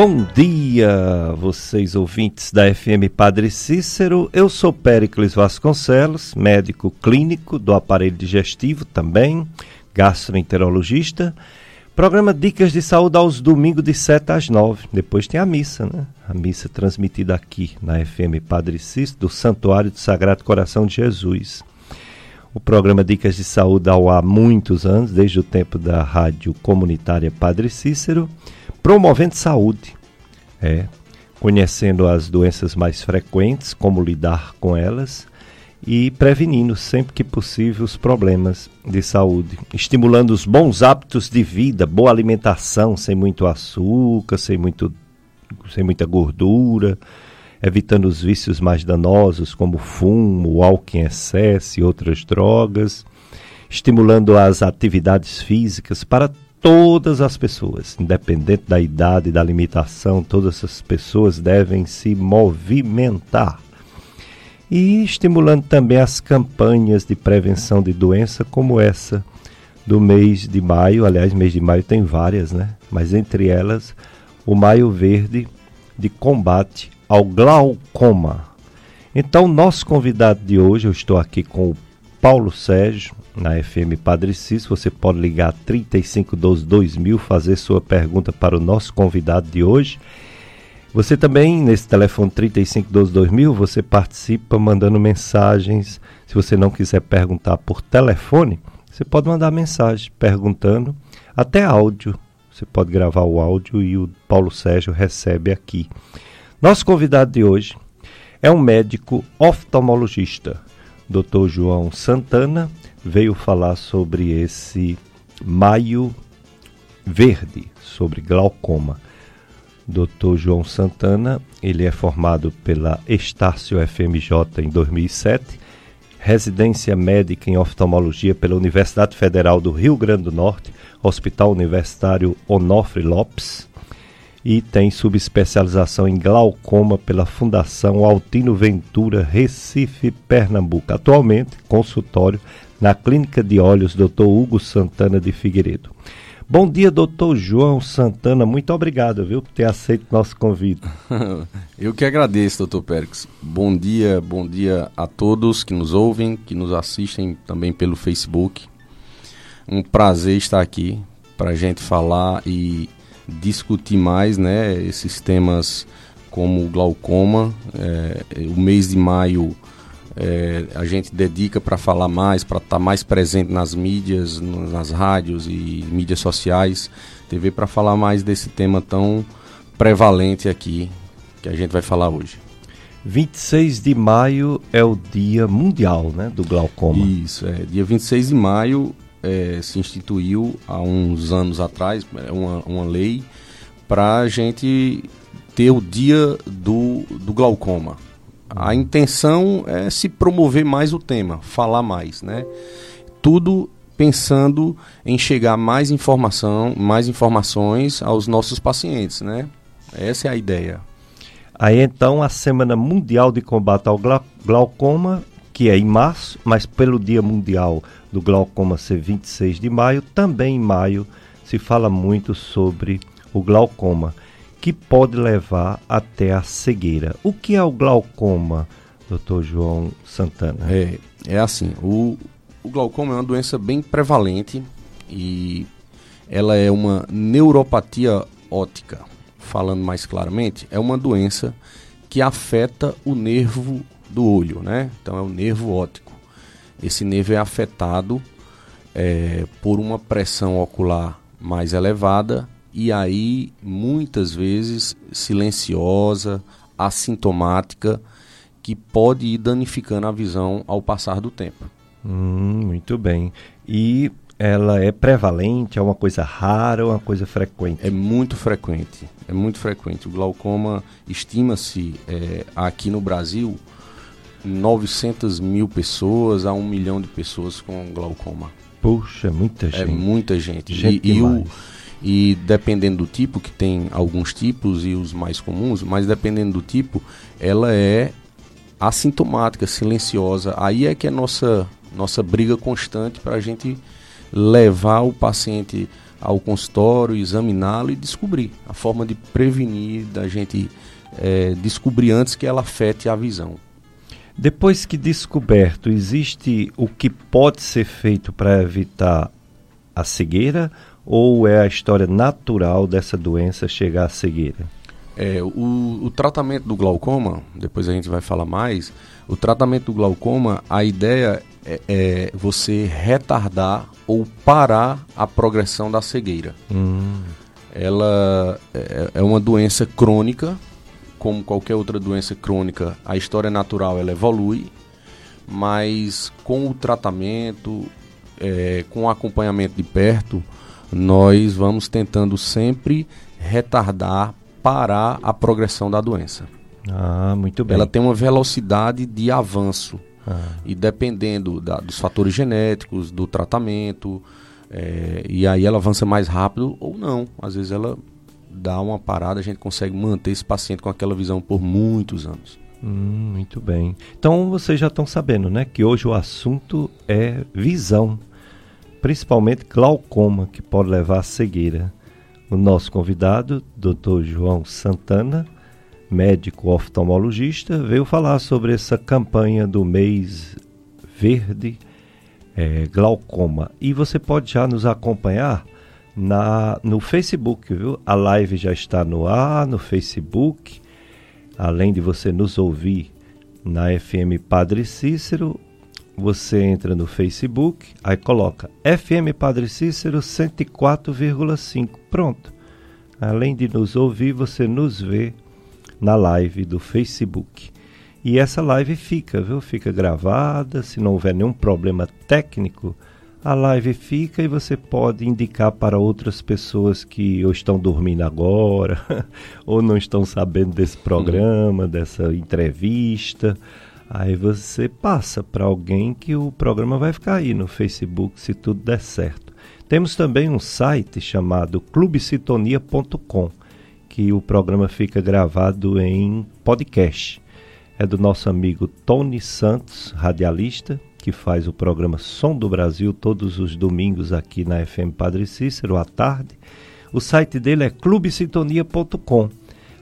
Bom dia, vocês ouvintes da FM Padre Cícero. Eu sou Péricles Vasconcelos, médico clínico do aparelho digestivo também, gastroenterologista. Programa Dicas de Saúde aos domingos de 7 às 9. Depois tem a missa, né? A missa transmitida aqui na FM Padre Cícero, do Santuário do Sagrado Coração de Jesus. O programa Dicas de Saúde há muitos anos, desde o tempo da rádio comunitária Padre Cícero promovendo saúde, é, conhecendo as doenças mais frequentes, como lidar com elas e prevenindo sempre que possível os problemas de saúde, estimulando os bons hábitos de vida, boa alimentação, sem muito açúcar, sem, muito, sem muita gordura, evitando os vícios mais danosos como fumo, álcool em excesso e outras drogas, estimulando as atividades físicas para todas as pessoas, independente da idade, da limitação, todas essas pessoas devem se movimentar. E estimulando também as campanhas de prevenção de doença como essa do mês de maio, aliás, mês de maio tem várias, né? Mas entre elas, o Maio Verde de combate ao glaucoma. Então, nosso convidado de hoje, eu estou aqui com o Paulo Sérgio, na FM Padre Cis. Você pode ligar 3512 2000, fazer sua pergunta para o nosso convidado de hoje. Você também, nesse telefone 3512 2000, você participa mandando mensagens. Se você não quiser perguntar por telefone, você pode mandar mensagem perguntando, até áudio. Você pode gravar o áudio e o Paulo Sérgio recebe aqui. Nosso convidado de hoje é um médico oftalmologista, Dr. João Santana, veio falar sobre esse Maio Verde, sobre glaucoma. Dr. João Santana, ele é formado pela Estácio FMJ em 2007, residência médica em oftalmologia pela Universidade Federal do Rio Grande do Norte, Hospital Universitário Onofre Lopes, e tem subespecialização em glaucoma pela Fundação Altino Ventura, Recife, Pernambuco. Atualmente, consultório na Clínica de Olhos Dr. Hugo Santana de Figueiredo. Bom dia, doutor João Santana. Muito obrigado, viu, por ter aceito nosso convite. Eu que agradeço, doutor Pérez. Bom dia, bom dia a todos que nos ouvem, que nos assistem também pelo Facebook. Um prazer estar aqui para a gente falar e discutir mais, né, esses temas como o glaucoma. É, o mês de maio é, a gente dedica para falar mais, para estar tá mais presente nas mídias, nas rádios e mídias sociais, TV, para falar mais desse tema tão prevalente aqui que a gente vai falar hoje. 26 de maio é o Dia Mundial né, do Glaucoma. Isso, é. Dia 26 de maio é, se instituiu há uns anos atrás é uma, uma lei para a gente ter o Dia do, do Glaucoma. A intenção é se promover mais o tema, falar mais, né? Tudo pensando em chegar mais informação, mais informações aos nossos pacientes, né? Essa é a ideia. Aí então a Semana Mundial de Combate ao Glaucoma, que é em março, mas pelo Dia Mundial do Glaucoma ser 26 de maio, também em maio se fala muito sobre o glaucoma que pode levar até a cegueira. O que é o glaucoma, doutor João Santana? É, é assim, o, o glaucoma é uma doença bem prevalente e ela é uma neuropatia óptica. Falando mais claramente, é uma doença que afeta o nervo do olho, né? Então é o nervo óptico. Esse nervo é afetado é, por uma pressão ocular mais elevada e aí muitas vezes silenciosa, assintomática, que pode ir danificando a visão ao passar do tempo. Hum, muito bem. E ela é prevalente, é uma coisa rara ou uma coisa frequente? É muito frequente, é muito frequente. O glaucoma estima-se é, aqui no Brasil 900 mil pessoas a um milhão de pessoas com glaucoma. Puxa, muita é gente. É muita gente. gente e, e o e dependendo do tipo, que tem alguns tipos e os mais comuns, mas dependendo do tipo, ela é assintomática, silenciosa. Aí é que é nossa nossa briga constante para a gente levar o paciente ao consultório, examiná-lo e descobrir a forma de prevenir, da gente é, descobrir antes que ela afete a visão. Depois que descoberto, existe o que pode ser feito para evitar a cegueira ou é a história natural dessa doença chegar à cegueira? É, o, o tratamento do glaucoma, depois a gente vai falar mais, o tratamento do glaucoma, a ideia é, é você retardar ou parar a progressão da cegueira. Hum. Ela é, é uma doença crônica, como qualquer outra doença crônica, a história natural ela evolui, mas com o tratamento, é, com o acompanhamento de perto, nós vamos tentando sempre retardar, parar a progressão da doença. Ah, muito bem. Ela tem uma velocidade de avanço. Ah. E dependendo da, dos fatores genéticos, do tratamento, é, e aí ela avança mais rápido ou não. Às vezes ela dá uma parada, a gente consegue manter esse paciente com aquela visão por muitos anos. Hum, muito bem. Então vocês já estão sabendo, né, que hoje o assunto é visão, principalmente glaucoma, que pode levar à cegueira. O nosso convidado, Dr. João Santana, médico oftalmologista, veio falar sobre essa campanha do mês verde é, glaucoma. E você pode já nos acompanhar na, no Facebook, viu? A live já está no ar, no Facebook. Além de você nos ouvir na FM Padre Cícero, você entra no Facebook, aí coloca FM Padre Cícero 104,5. Pronto. Além de nos ouvir, você nos vê na live do Facebook. E essa live fica, viu? Fica gravada, se não houver nenhum problema técnico, a live fica e você pode indicar para outras pessoas que ou estão dormindo agora, ou não estão sabendo desse programa, uhum. dessa entrevista. Aí você passa para alguém que o programa vai ficar aí no Facebook se tudo der certo. Temos também um site chamado clubesitonia.com que o programa fica gravado em podcast. É do nosso amigo Tony Santos, radialista, que faz o programa Som do Brasil todos os domingos aqui na FM Padre Cícero à tarde. O site dele é clubesitonia.com.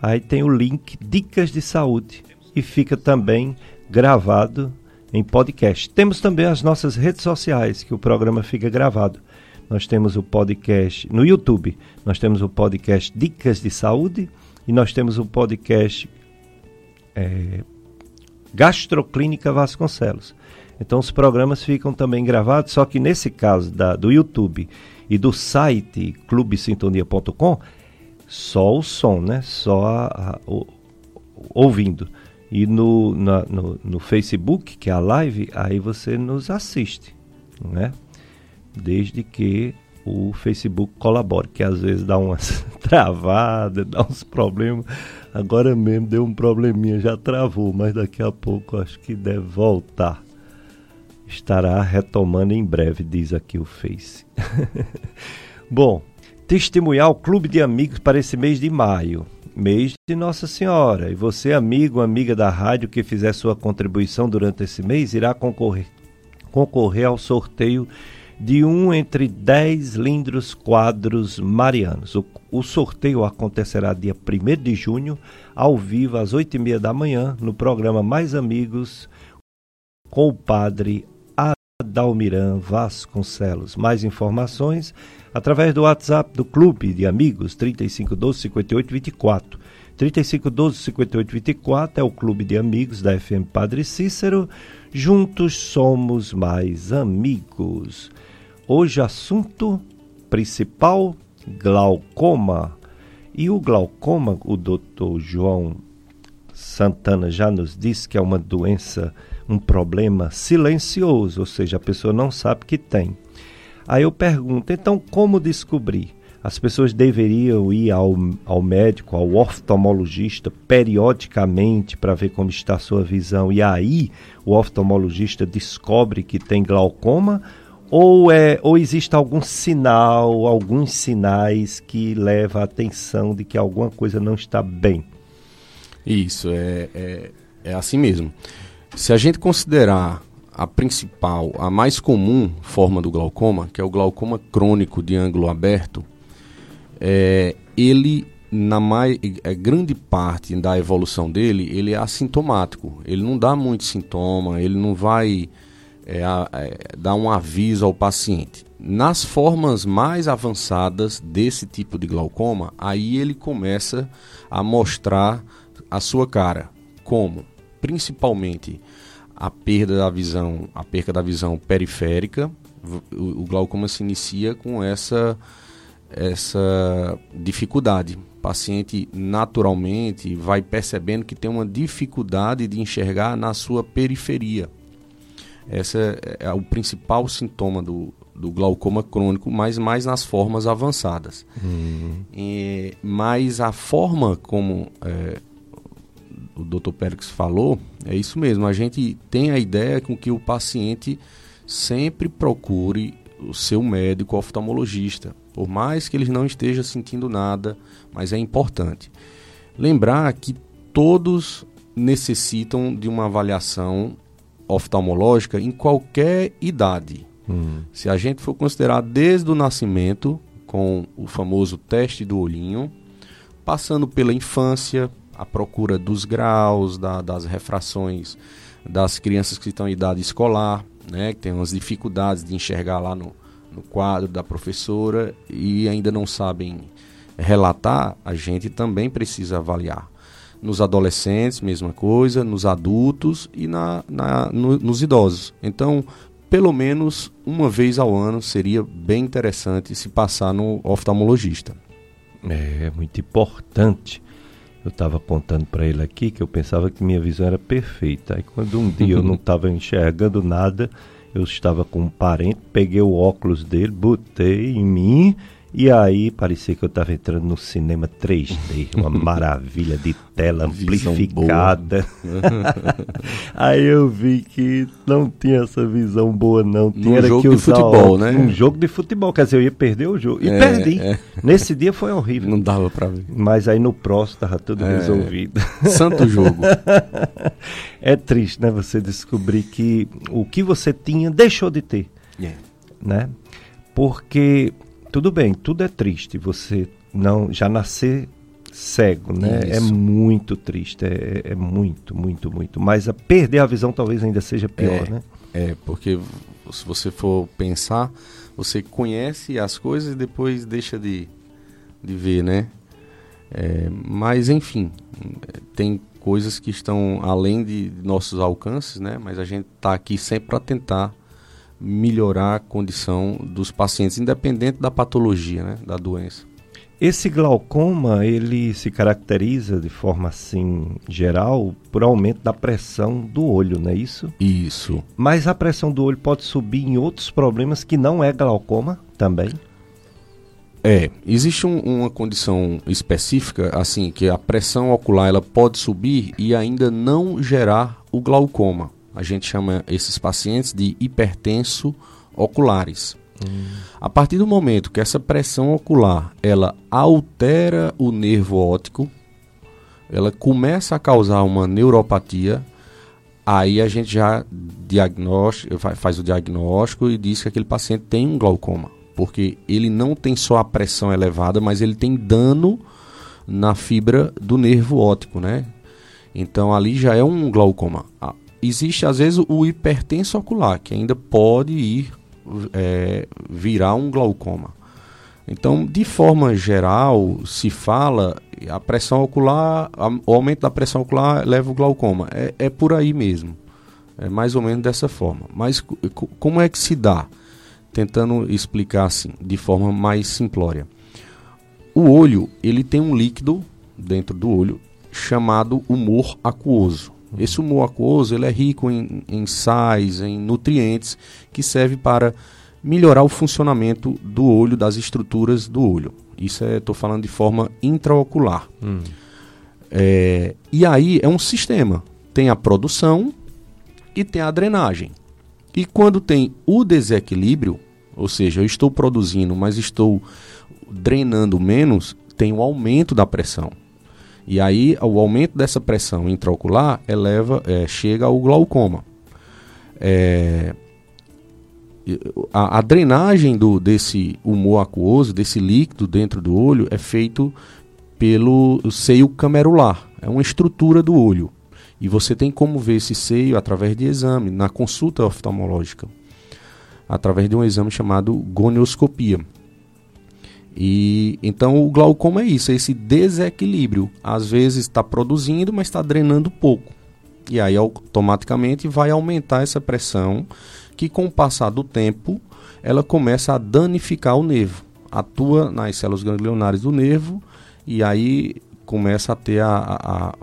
Aí tem o link Dicas de Saúde e fica também gravado em podcast. Temos também as nossas redes sociais que o programa fica gravado nós temos o podcast no YouTube, nós temos o podcast Dicas de Saúde e nós temos o podcast é, Gastroclínica Vasconcelos. Então os programas ficam também gravados, só que nesse caso da, do YouTube e do site clubesintonia.com, só o som, né? Só a, a, o, ouvindo. E no, na, no, no Facebook, que é a live, aí você nos assiste, né? desde que o Facebook colabore, que às vezes dá umas travadas, dá uns problemas. Agora mesmo deu um probleminha, já travou, mas daqui a pouco acho que deve voltar. Estará retomando em breve, diz aqui o Face. Bom, testemunhar o Clube de Amigos para esse mês de maio, mês de Nossa Senhora. E você, amigo, amiga da rádio que fizer sua contribuição durante esse mês, irá concorrer, concorrer ao sorteio de um entre dez lindos quadros marianos. O, o, sorteio acontecerá dia 1 de junho, ao vivo, às oito e meia da manhã, no programa Mais Amigos, com o padre Adalmiran Vasconcelos. Mais informações através do WhatsApp do Clube de Amigos 3512 5824. 3512 5824 é o Clube de Amigos da FM Padre Cícero. Juntos somos mais amigos. Hoje, assunto principal: glaucoma. E o glaucoma, o doutor João Santana já nos disse que é uma doença, um problema silencioso, ou seja, a pessoa não sabe que tem. Aí eu pergunto, então como descobrir? As pessoas deveriam ir ao, ao médico, ao oftalmologista, periodicamente para ver como está a sua visão. E aí o oftalmologista descobre que tem glaucoma ou, é, ou existe algum sinal, alguns sinais que levam a atenção de que alguma coisa não está bem? Isso, é, é, é assim mesmo. Se a gente considerar a principal, a mais comum forma do glaucoma, que é o glaucoma crônico de ângulo aberto, é, ele na mais, é, grande parte da evolução dele, ele é assintomático. Ele não dá muito sintoma, ele não vai é, é, dar um aviso ao paciente. Nas formas mais avançadas desse tipo de glaucoma, aí ele começa a mostrar a sua cara. Como? Principalmente a perda da visão, a perda da visão periférica. O, o glaucoma se inicia com essa essa dificuldade. O paciente naturalmente vai percebendo que tem uma dificuldade de enxergar na sua periferia. Esse é, é o principal sintoma do, do glaucoma crônico, mas mais nas formas avançadas. Uhum. E, mas a forma como é, o Dr. Pérez falou, é isso mesmo. A gente tem a ideia com que o paciente sempre procure o seu médico oftalmologista, por mais que ele não esteja sentindo nada, mas é importante. Lembrar que todos necessitam de uma avaliação oftalmológica em qualquer idade. Hum. Se a gente for considerar desde o nascimento, com o famoso teste do olhinho, passando pela infância, a procura dos graus, da, das refrações das crianças que estão em idade escolar, né, que tem umas dificuldades de enxergar lá no, no quadro da professora e ainda não sabem relatar, a gente também precisa avaliar. Nos adolescentes, mesma coisa, nos adultos e na, na no, nos idosos. Então, pelo menos uma vez ao ano seria bem interessante se passar no oftalmologista. É muito importante. Eu estava contando para ele aqui que eu pensava que minha visão era perfeita. Aí quando um dia eu não estava enxergando nada, eu estava com um parente, peguei o óculos dele, botei em mim e aí parecia que eu estava entrando no cinema 3D, uma maravilha de tela amplificada. aí eu vi que não tinha essa visão boa não, tinha jogo que de futebol, né? Um jogo de futebol, quer dizer, eu ia perder o jogo. E é, perdi. É. Nesse dia foi horrível. Não dava para ver. Mas aí no próximo estava tudo é. resolvido. Santo jogo. é triste, né, você descobrir que o que você tinha deixou de ter. Yeah. É. Né? Porque tudo bem, tudo é triste. Você não já nascer cego, né? É Isso. É muito triste, é, é, muito, muito, muito. Mas a perder a visão talvez ainda seja pior, é, né? É, porque se você for pensar, você conhece as coisas e depois deixa de, de ver, né? É, mas enfim, tem coisas que estão além de nossos alcances, né? Mas a gente está aqui sempre para tentar melhorar a condição dos pacientes, independente da patologia, né, da doença. Esse glaucoma, ele se caracteriza de forma assim geral por aumento da pressão do olho, não é isso? Isso. Mas a pressão do olho pode subir em outros problemas que não é glaucoma também? É, existe um, uma condição específica, assim, que a pressão ocular ela pode subir e ainda não gerar o glaucoma. A gente chama esses pacientes de hipertenso oculares. Hum. A partir do momento que essa pressão ocular ela altera o nervo óptico, ela começa a causar uma neuropatia, aí a gente já faz o diagnóstico e diz que aquele paciente tem um glaucoma, porque ele não tem só a pressão elevada, mas ele tem dano na fibra do nervo óptico, né? Então ali já é um glaucoma existe às vezes o hipertenso ocular, que ainda pode ir é, virar um glaucoma. Então, de forma geral, se fala a pressão ocular, a, o aumento da pressão ocular leva o glaucoma. É, é por aí mesmo. É mais ou menos dessa forma. Mas como é que se dá? Tentando explicar assim, de forma mais simplória. O olho, ele tem um líquido dentro do olho chamado humor aquoso. Esse humor aquoso ele é rico em, em sais, em nutrientes, que serve para melhorar o funcionamento do olho, das estruturas do olho. Isso estou falando de forma intraocular. Hum. É, e aí é um sistema. Tem a produção e tem a drenagem. E quando tem o desequilíbrio, ou seja, eu estou produzindo, mas estou drenando menos, tem o aumento da pressão. E aí o aumento dessa pressão intraocular eleva, é, chega ao glaucoma. é, a, a, drenagem do, desse humor aquoso, desse líquido dentro do olho, é feito pelo seio camerular. É uma estrutura do olho. E você tem como ver esse seio através de exame, na consulta oftalmológica, através de um exame chamado gonioscopia. E então o glaucoma é isso, é esse desequilíbrio. Às vezes está produzindo, mas está drenando pouco. E aí automaticamente vai aumentar essa pressão, que com o passar do tempo ela começa a danificar o nervo, atua nas células ganglionares do nervo e aí começa a ter a, a,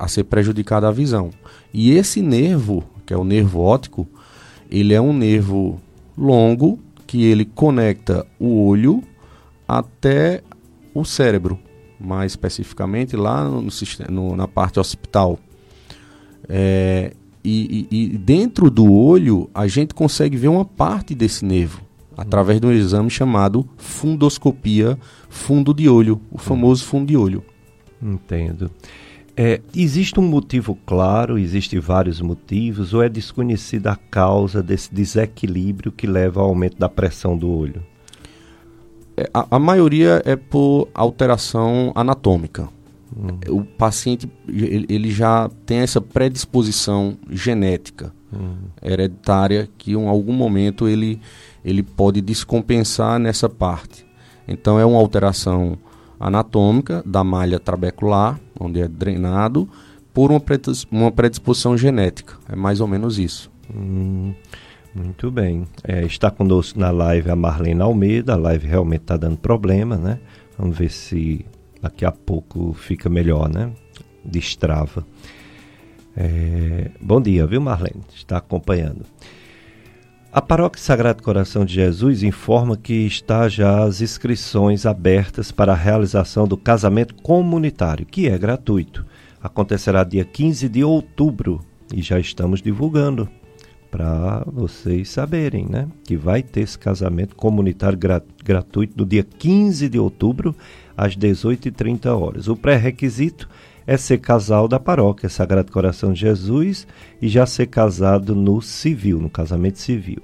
a ser prejudicada a visão. E esse nervo, que é o nervo óptico, ele é um nervo longo que ele conecta o olho até o cérebro, mais especificamente lá no, no, na parte occipital. É, e, e, e, dentro do olho a gente consegue ver uma parte desse nervo através de um exame chamado fundoscopia fundo de olho, o famoso fundo de olho. Entendo. É, existe um motivo claro, existem vários motivos, ou é desconhecida a causa desse desequilíbrio que leva ao aumento da pressão do olho? É, a, a maioria é por alteração anatômica. Hum. O paciente ele, já tem essa predisposição genética hum. hereditária que em algum momento ele, ele pode descompensar nessa parte. Então é uma alteração anatômica da malha trabecular, onde é drenado, por uma, uma predisposição genética. É mais ou menos isso. Hum. Muito bem. É, está conosco na live a Marlene Almeida. A live realmente está dando problema, né? Vamos ver se daqui a pouco fica melhor, né? Destrava. É, bom dia, viu, Marlene? Está acompanhando. A Paróquia Sagrado Coração de Jesus informa que está já as inscrições abertas para a realização do casamento comunitário, que é gratuito. Acontecerá dia 15 de outubro e já estamos divulgando para vocês saberem, né? Que vai ter esse casamento comunitário gra gratuito no dia 15 de outubro, às 18h30 horas. O pré-requisito é ser casal da paróquia Sagrado Coração de Jesus e já ser casado no civil, no casamento civil.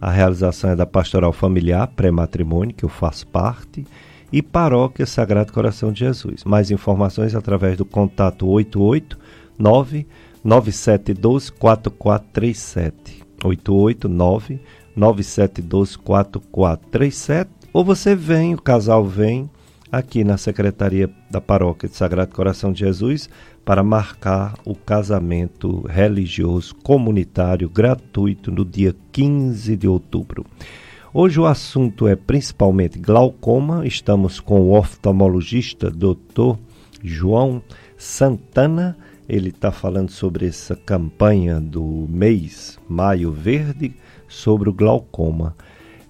A realização é da Pastoral Familiar Pré-Matrimônio, que eu faço parte, e Paróquia Sagrado Coração de Jesus. Mais informações através do contato 889 9712 4437 889 9712 4437 ou você vem, o casal vem aqui na Secretaria da Paróquia de Sagrado Coração de Jesus para marcar o casamento religioso comunitário gratuito no dia 15 de outubro. Hoje o assunto é principalmente glaucoma. Estamos com o oftalmologista Dr. João Santana ele está falando sobre essa campanha do mês Maio Verde sobre o glaucoma,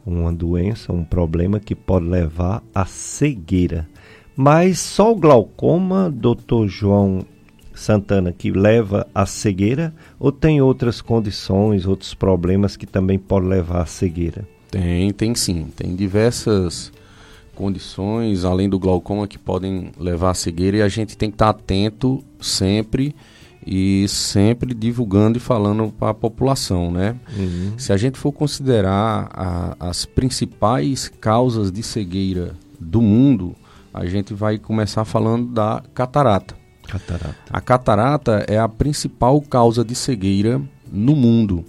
uma doença, um problema que pode levar à cegueira. Mas só o glaucoma, doutor João Santana, que leva à cegueira, ou tem outras condições, outros problemas que também podem levar à cegueira? Tem, tem sim. Tem diversas condições, além do glaucoma, que podem levar à cegueira e a gente tem que estar atento sempre e sempre divulgando e falando para a população, né? Uhum. Se a gente for considerar a, as principais causas de cegueira do mundo, a gente vai começar falando da catarata. Catarata. A catarata é a principal causa de cegueira no mundo.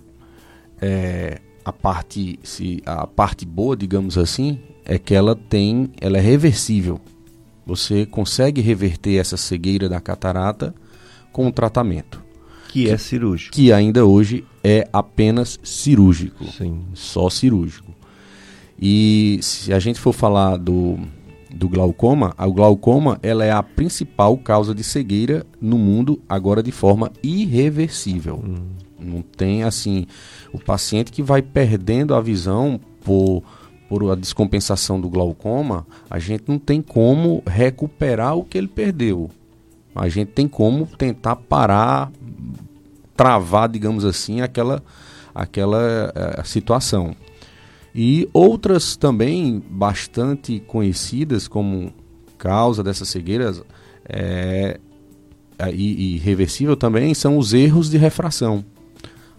É, a parte, se, a parte boa, digamos assim, é que ela tem, ela é reversível. Você consegue reverter essa cegueira da catarata com o tratamento. Que, que é cirúrgico. Que ainda hoje é apenas cirúrgico. Sim. Só cirúrgico. E se a gente for falar do, do glaucoma, a glaucoma ela é a principal causa de cegueira no mundo, agora de forma irreversível. Hum. Não tem assim, o paciente que vai perdendo a visão por por a descompensação do glaucoma, a gente não tem como recuperar o que ele perdeu. A gente tem como tentar parar, travar, digamos assim, aquela, aquela uh, situação. E outras também bastante conhecidas como causa dessas cegueiras é, e, e reversível também são os erros de refração.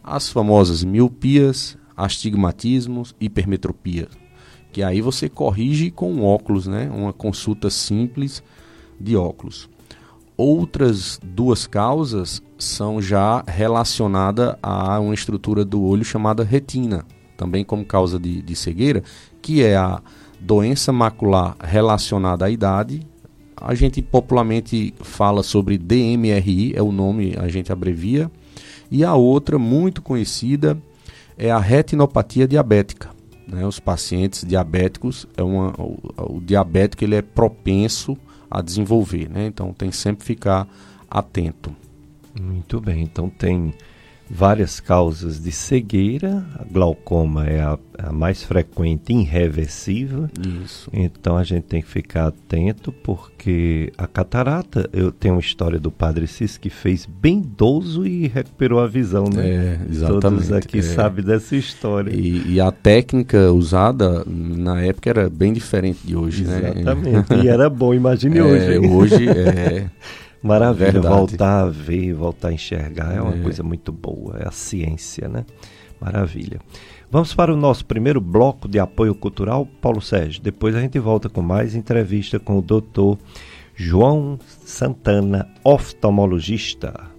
as famosas miopias, astigmatismos, hipermetropia, que aí você corrige com óculos, né? Uma consulta simples de óculos. Outras duas causas são já relacionadas a uma estrutura do olho chamada retina, também como causa de, de cegueira, que é a doença macular relacionada à idade. A gente popularmente fala sobre DMRI, é o nome, a gente abrevia. E a outra, muito conhecida, é a retinopatia diabética. Né? Os pacientes diabéticos, é uma, o, o diabético ele é propenso a desenvolver, né? então tem sempre ficar atento. Muito bem, então tem várias causas de cegueira. A glaucoma é a, a, mais frequente irreversível. Isso. Então a gente tem que ficar atento porque a catarata, eu tenho uma história do Padre Cis que fez bem idoso e recuperou a visão, né? É, exatamente. Todos aqui é. sabem dessa história. E, e, a técnica usada na época era bem diferente de hoje, exatamente. né? Exatamente. E era bom, imagine é, hoje. Hoje é Maravilha, Verdade. voltar a ver, voltar a enxergar é uma é. coisa muito boa, é a ciência, né? Maravilha. Vamos para o nosso primeiro bloco de apoio cultural, Paulo Sérgio. Depois a gente volta com mais entrevista com o doutor João Santana, oftalmologista.